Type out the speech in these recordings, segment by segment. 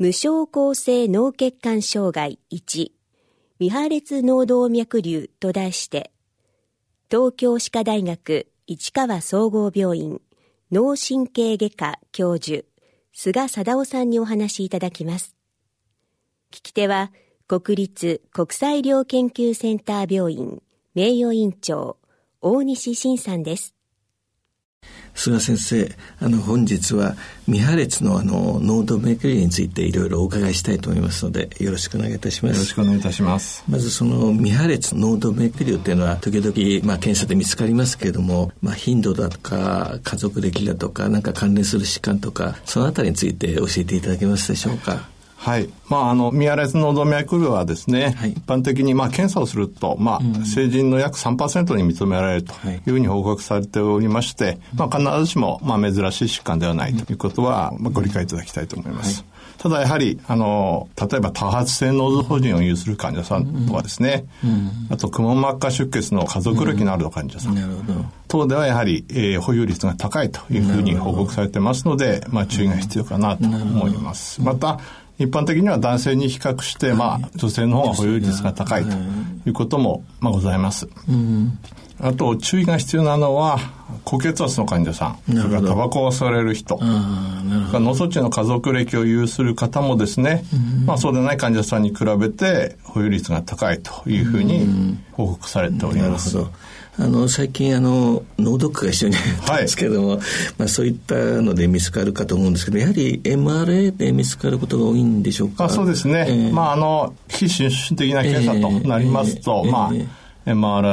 無症候性脳血管障害1未破裂脳動脈瘤と題して東京歯科大学市川総合病院脳神経外科教授菅貞夫さんにお話しいただきます。聞き手は国立国際医療研究センター病院名誉院長大西晋さんです。菅先生あの本日は未破裂のあの脳動脈瘤についていろいろお伺いしたいと思いますのでよろしくお願いいたします。よろしくお願いいたします。まずその未破裂脳動脈瘤っていうのは時々まあ検査で見つかりますけれどもまあ頻度だとか家族歴だとかなんか関連する疾患とかそのあたりについて教えていただけますでしょうか？はい。まあ、あの、ミアレス脳動脈瘤はですね、はい、一般的に、まあ、検査をすると、まあ、うん、成人の約3%に認められるとい。うふうに報告されておりまして、はい、まあ、必ずしも、まあ、珍しい疾患ではないということは、まあ、ご理解いただきたいと思います。はい。ただやはり、あの、例えば多発性脳臓法人を有する患者さんとかですね、うん。うん、あと、くも膜下出血の家族歴のある患者さん、うん、等ではやはり、えー、保有率が高いというふうに報告されてますので、まあ、注意が必要かなと思います。また、一般的には男性に比較して、まあ、女性の方が保有率が高いということも、まあ、ございます。あと、注意が必要なのは、高血圧の患者さん、それからタバコを吸われる人、脳卒中の家族歴を有する方もですね、まあ、そうでない患者さんに比べて保有率が高いというふうに報告されております。あの最近あの脳ドックが必要になったんですけども、はい、まあ、そういったので見つかるかと思うんですけどやはり MRA で見つかることが多いんでしょうか？あそうですね、えー、まああの非侵襲的な検査となりますと、えー、まあ、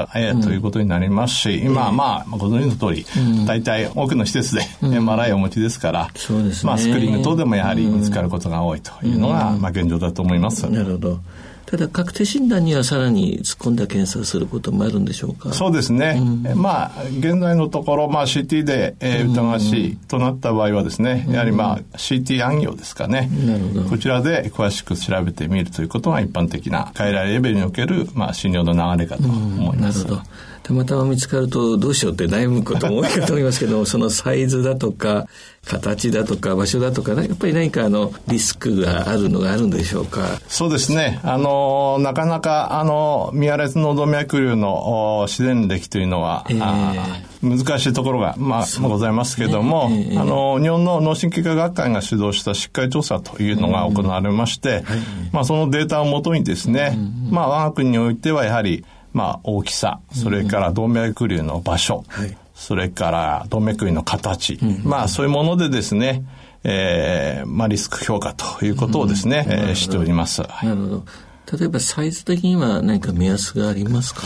MRI ということになりますし、うん、今、まあ、ご存知の通り、うん、大体多くの施設で MRI をお持ちですから、そうですね、まあ、スクリーン等でもやはり見つかることが多いというのが、まあ、現状だと思います。なるほど。ただ確定診断にはさらに突っ込んだ検査をすることもあるんでしょうか？そうですね、うん、まあ現在のところ、まあ、CT で、えー、疑わしいとなった場合はですね、うん、やはりまあ CT 暗行ですかね、なるほど。こちらで詳しく調べてみるということが一般的な外来レベルにおける、まあ、診療の流れかと思います。なるほどたまたま見つかるとどうしようって悩むことも多いかと思いますけど そのサイズだとか形だとか場所だとか、やっぱり何かあのリスクがあるのがあるんでしょうか？そうですね。あの、なかなかあの、ミアレス脳動脈瘤の自然歴というのは、えー、難しいところが、まあ、ございますけれども、えー、あの、日本の脳神経科学会が主導した疾患調査というのが行われまして、まあ、そのデータをもとにですね、まあ、我が国においてはやはり、まあ、大きさ、それから動脈瘤の場所、はい、それから動脈瘤の形、うん、まあ、そういうものでですね、えー、まあ、リスク評価ということをですね、うん、えー、しております。なるほど。例えばサイズ的には何か目安がありますか？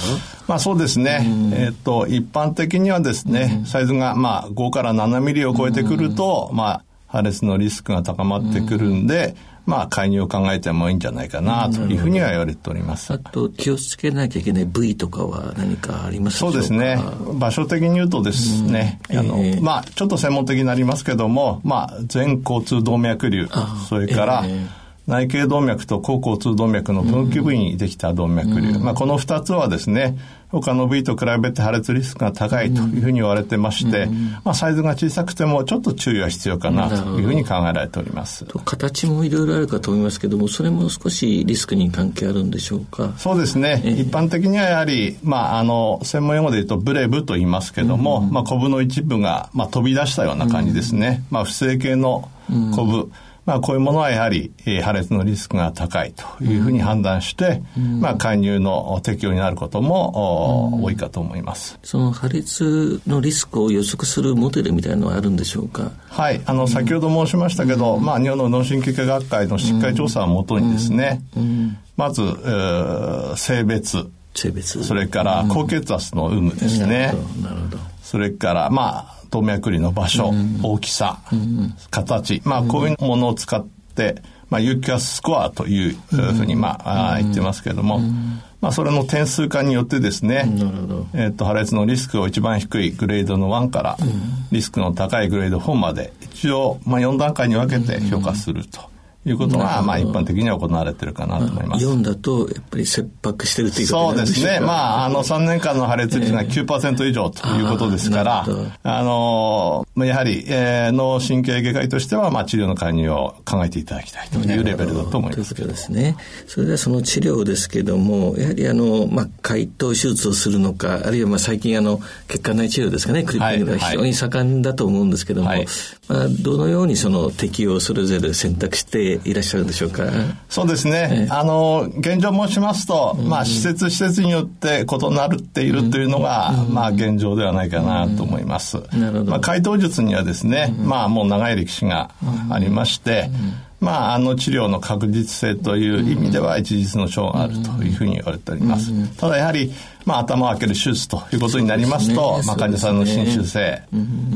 まあそうですね。うん、えっ、と、一般的にはですね、サイズがまあ5から7ミリを超えてくると、まあ破裂のリスクが高まってくるんで、まあ、介入を考えてもいいんじゃないかなというふうには言われております。あと、気をつけなきゃいけない部位とかは何かありますそうですね。場所的に言うとですね、あの、えー、まあ、ちょっと専門的になりますけども、まあ、全交通動脈瘤、それから、えー内頸動脈と高交通動脈の分岐部位にできた動脈瘤、まあ、この2つはですね他の部位と比べて破裂リスクが高いというふうに言われてまして、まあ、サイズが小さくてもちょっと注意は必要かなというふうに考えられております。形もいろいろあるかと思いますけどもそれも少しリスクに関係あるんでしょうか？そうですね、えー、一般的にはやはり、まあ、あの専門用語で言うとブレブと言いますけども、うん、まあ、コブの一部が、まあ、飛び出したような感じですね、うん、まあ、不正形のコブ、うんまあ、こういうものはやはり、えー、破裂のリスクが高いというふうに判断して、うん、まあ、介入の適用になることも、うん、多いかと思います。その破裂のリスクを予測するモデルみたいなのはあるんでしょうか？はい。あの、先ほど申しましたけど、まあ、日本の脳神経科学会の疾患調査をもとにですね、まず、えー、性別。性別。それから、高血圧の有無ですね。それから、まあ、動脈瘤の場所、大きさ、形、まあ、こういうものを使って、まあ、ユーキャススコアというふうに、まあ、言ってますけれども、まあ、それの点数化によってですね、えっと、破裂のリスクを一番低いグレードの1から、リスクの高いグレード4まで、一応、まあ、4段階に分けて評価すると。いうことが、まあ、一般的には行われてるかなと思います。4だと、やっぱり切迫してるというそうですね。まあ、あの、3年間の破裂率が9%以上ということですから、あの、やはり、えー、脳神経外科医としては、まあ、治療の介入を考えていただきたいというレベルだと思います。ということですね。それではその治療ですけども、やはりあの、まあ、解凍手術をするのか、あるいはまあ、最近あの、血管内治療ですかね、クリッピングが非常に盛んだと思うんですけども、はい、まあ、どのようにその適用をそれぞれ選択していらっしゃるんでしょうか？そうですね。あの、現状申しますと、まあ、施設施設によって異なるっているというのが、まあ、現状ではないかなと思います。なるほど。まあ、解凍術にはですね、まあ、もう長い歴史がありまして、まあ、あの治療の確実性という意味では一日の症があるというふうに言われております。ただやはり、まあ、頭を開ける手術ということになりますと、すね、まあ、患者さんの侵襲性、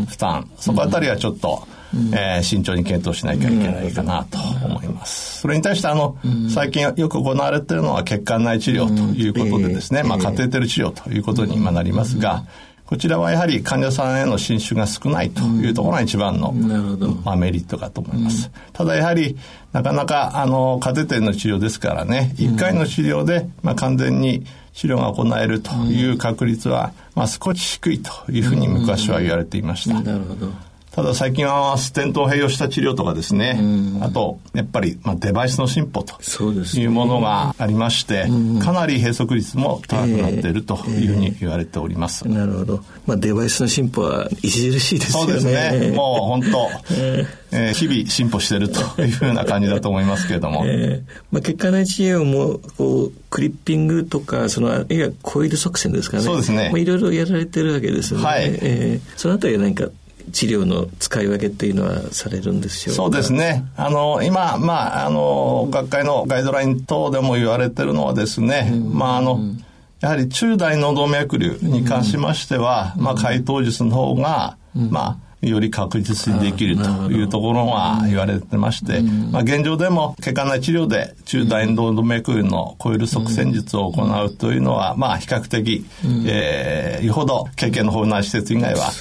負担、そこあたりはちょっと、えー、慎重に検討しなきゃいけないかなと思います。それに対してあの、最近よく行われているのは血管内治療ということでですね、まあカテーテル治療ということになりますが、こちらはやはり患者さんへの侵襲が少ないというところが一番の、まあ、メリットかと思います。ただやはりなかなかあのカテーテルの治療ですからね、1回の治療で、まあ、完全に治療が行えるという確率は、まあ、少し低いというふうに昔は言われていました。なるほど。ただ最近はステントを併用した治療とかですね、あとやっぱり、まあ、デバイスの進歩というものがありまして、かなり閉塞率も高くなっているというふうに言われております。なるほど。まあ、デバイスの進歩は著しいですよね。そうですね。もう本当、えー、日々進歩しているというふうな感じだと思いますけれども。えー、まあ、結果内治療もこうクリッピングとかそのあるいはコイル側線ですかね。そうですね。まあ、いろいろやられてるわけですよね。はい。えー、そのあたりは何か治療の使い分けっていうのはされるんですよ。そうですね。あの、今、まあ、あの、学会のガイドライン等でも言われてるのはですね、うん、まあ、あの、やはり中大脳動脈瘤に関しましては、うん、まあ、解凍術の方が、うん、まあ、より確実にできるというところは言われてまして、まあ、現状でも血管内治療で中大動脈瘤のコイル側線術を行うというのは、まあ、比較的、えー、よほど経験の豊富な施設以外は、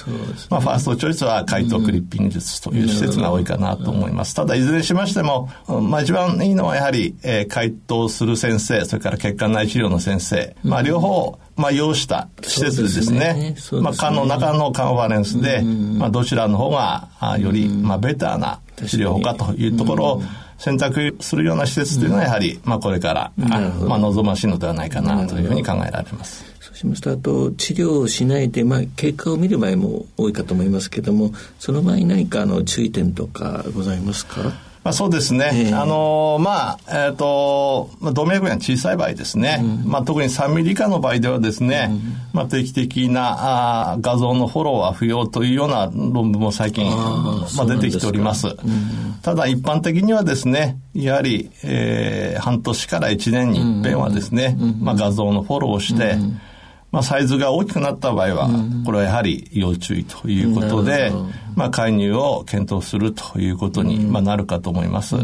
まあ、ファーストチョイスは解凍クリッピング術という施設が多いかなと思います。ただ、いずれにしましても、まあ、一番いいのはやはり、えー、解凍する先生、それから血管内治療の先生、まあ、両方、まあ、要した施設ですね。すね。まあ、科の中のカンファレンスで、まあ、どちらの方が、より、まあ、ベターな治療法かというところを選択するような施設というのは、やはり、まあ、これから、まあ、望ましいのではないかなというふうに考えられます。そうしますと、あと、治療をしないで、まあ、経過を見る場合も多いかと思いますけれども、その場合何か、あの、注意点とかございますか？まあ、そうですね。えー、あのー、まあ、えっ、ー、と、まあ、動脈が小さい場合ですね。うん、まあ、特に3ミリ以下の場合ではですね、うん、まあ、定期的なあ画像のフォローは不要というような論文も最近、あまあ、出てきております。うん、ただ、一般的にはですね、やはり、えー、半年から1年に一遍はですね、まあ、画像のフォローをして、まあ、サイズが大きくなった場合は、これはやはり要注意ということで、まあ、介入を検討するということに、まあ、なるかと思います。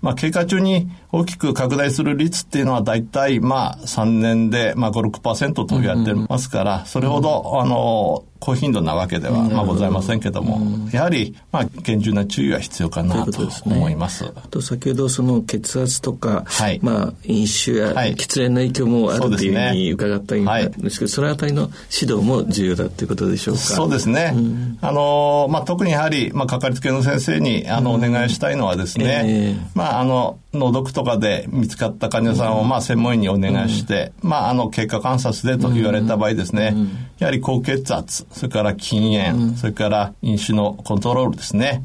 まあ、経過中に大きく拡大する率っていうのは大体、まあ、3年で、まあ、5、6%とやってますから、それほど、あの、高頻度なわけでは、まあ、ございませんけども、やはり、まあ、厳重な注意は必要かなと思います。あと、先ほどその血圧とか、はい、まあ、飲酒や喫煙の影響もあるというふうに伺ったんですけど、そのあたりの指導も重要だということでしょうか？そうですね。あの、まあ、特にやはり、まあ、かかりつけの先生に、あの、お願いしたいのはですね、まあ、あの、脳毒とかで見つかった患者さんを、まあ、専門医にお願いして、まあ、あの、経過観察でと言われた場合ですね、やはり高血圧、それから禁煙、それから飲酒のコントロールですね。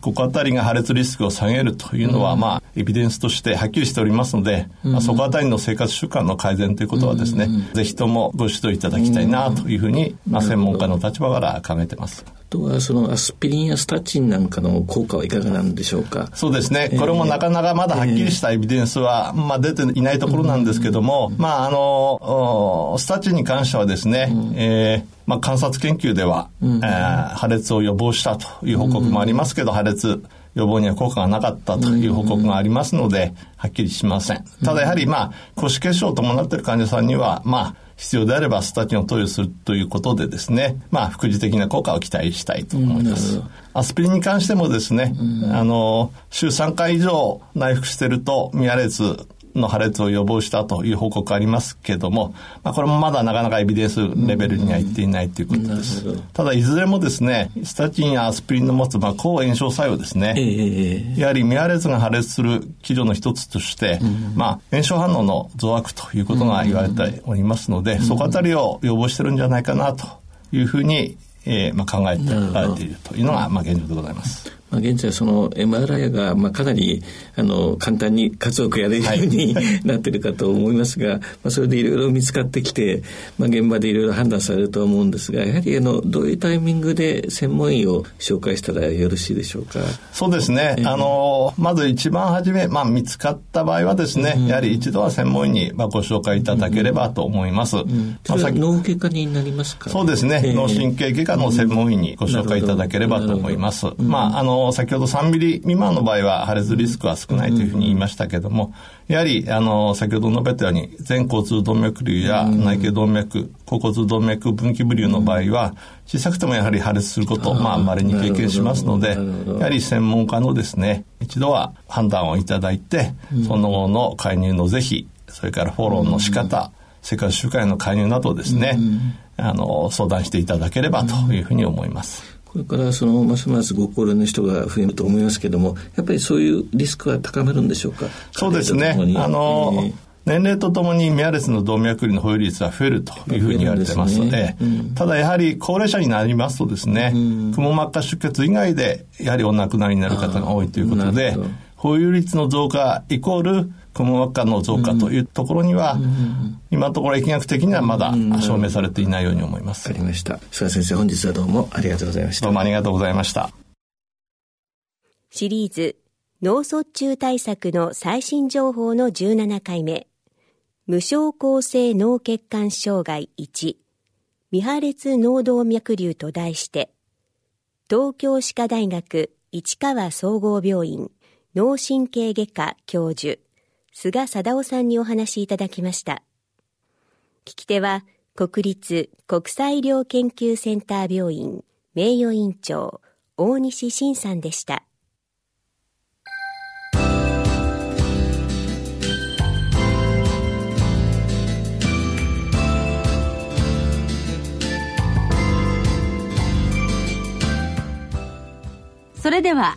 ここあたりが破裂リスクを下げるというのは、まあ、エビデンスとしてはっきりしておりますので、まあ、そこあたりの生活習慣の改善ということはですね、ぜひともご指導いただきたいなというふうに、まあ、専門家の立場から考えてます。とはそのアスピリンやスタチンなんかの効果はいかがなんでしょうか？そうですね。これもなかなかまだはっきりしたエビデンスは、まあ、出ていないところなんですけども、まあ、あの、スタチンに関してはですね、えーまあ、観察研究では、うん、えー、破裂を予防したという報告もありますけど、破裂予防には効果がなかったという報告がありますので、はっきりしません。ただやはりまあ、腰血症を伴っている患者さんには、まあ、必要であればスタチンを投与するということでですね、まあ、副次的な効果を期待したいと思います。アスピリンに関してもですね、あの、週3回以上内服してると、ミアレツの破裂を予防したという報告ありますけども、まあ、これもまだなかなかエビデンスレベルにはいっていないということです。ただ、いずれもですね、スタチンやアスピリンの持つ、まあ、抗炎症作用ですね。えー、やはりミアレツが破裂する基準の一つとして、まあ、炎症反応の増悪ということが言われておりますので、そこあたりを予防してるんじゃないかなというふうに、えーまあ、考えてられているというのが、まあ、現状でございます。まあ、現在その MRI がまあかなりあの簡単に数多くやれるように、はい、なってるかと思いますが、まあ、それでいろいろ見つかってきて、まあ、現場でいろいろ判断されると思うんですがやはりあのどういうタイミングで専門医を紹介したらよろしいでしょうか？そうですね、えー、あのまず一番初め、まあ、見つかった場合はですね、うん、やはり一度は専門医にまあご紹介いただければと思います、うんうん。まあ、脳外科になりますか、そうですね、えー、脳神経外科の専門医にご紹介いただければと思います、まああの先ほど3ミリ未満の場合は破裂リスクは少ないというふうに言いましたけども、やはり、あの、先ほど述べたように、全交通動脈瘤や内径動脈、後骨動脈分岐部瘤の場合は、小さくてもやはり破裂すること、まあ、稀に経験しますので、やはり専門家のですね、一度は判断をいただいて、その後の介入の是非、それからフォローの仕方、世界集会の介入などですね、あの、相談していただければというふうに思います。これからそのますますご高齢の人が増えると思いますけどもやっぱりそういうリスクは高めるんでしょうか？そうですね。あの、えー、年齢とともにミアレスの動脈瘤の保有率は増えるというふうに言われてますので、ね。うん、ただやはり高齢者になりますとですね、うん、くも膜下出血以外でやはりお亡くなりになる方が多いということで保有率の増加イコールくも膜下の増加というところには、今のところ疫学的にはまだ証明されていないように思います。わかりました。菅先生、本日はどうもありがとうございました。どうもありがとうございました。シリーズ、脳卒中対策の最新情報の17回目、無症候性脳血管障害1、未破裂脳動脈瘤と題して、東京歯科大学市川総合病院脳神経外科教授、菅貞夫さんにお話しいただきました。聞き手は、国立国際医療研究センター病院名誉院長大西晋さんでした。それでは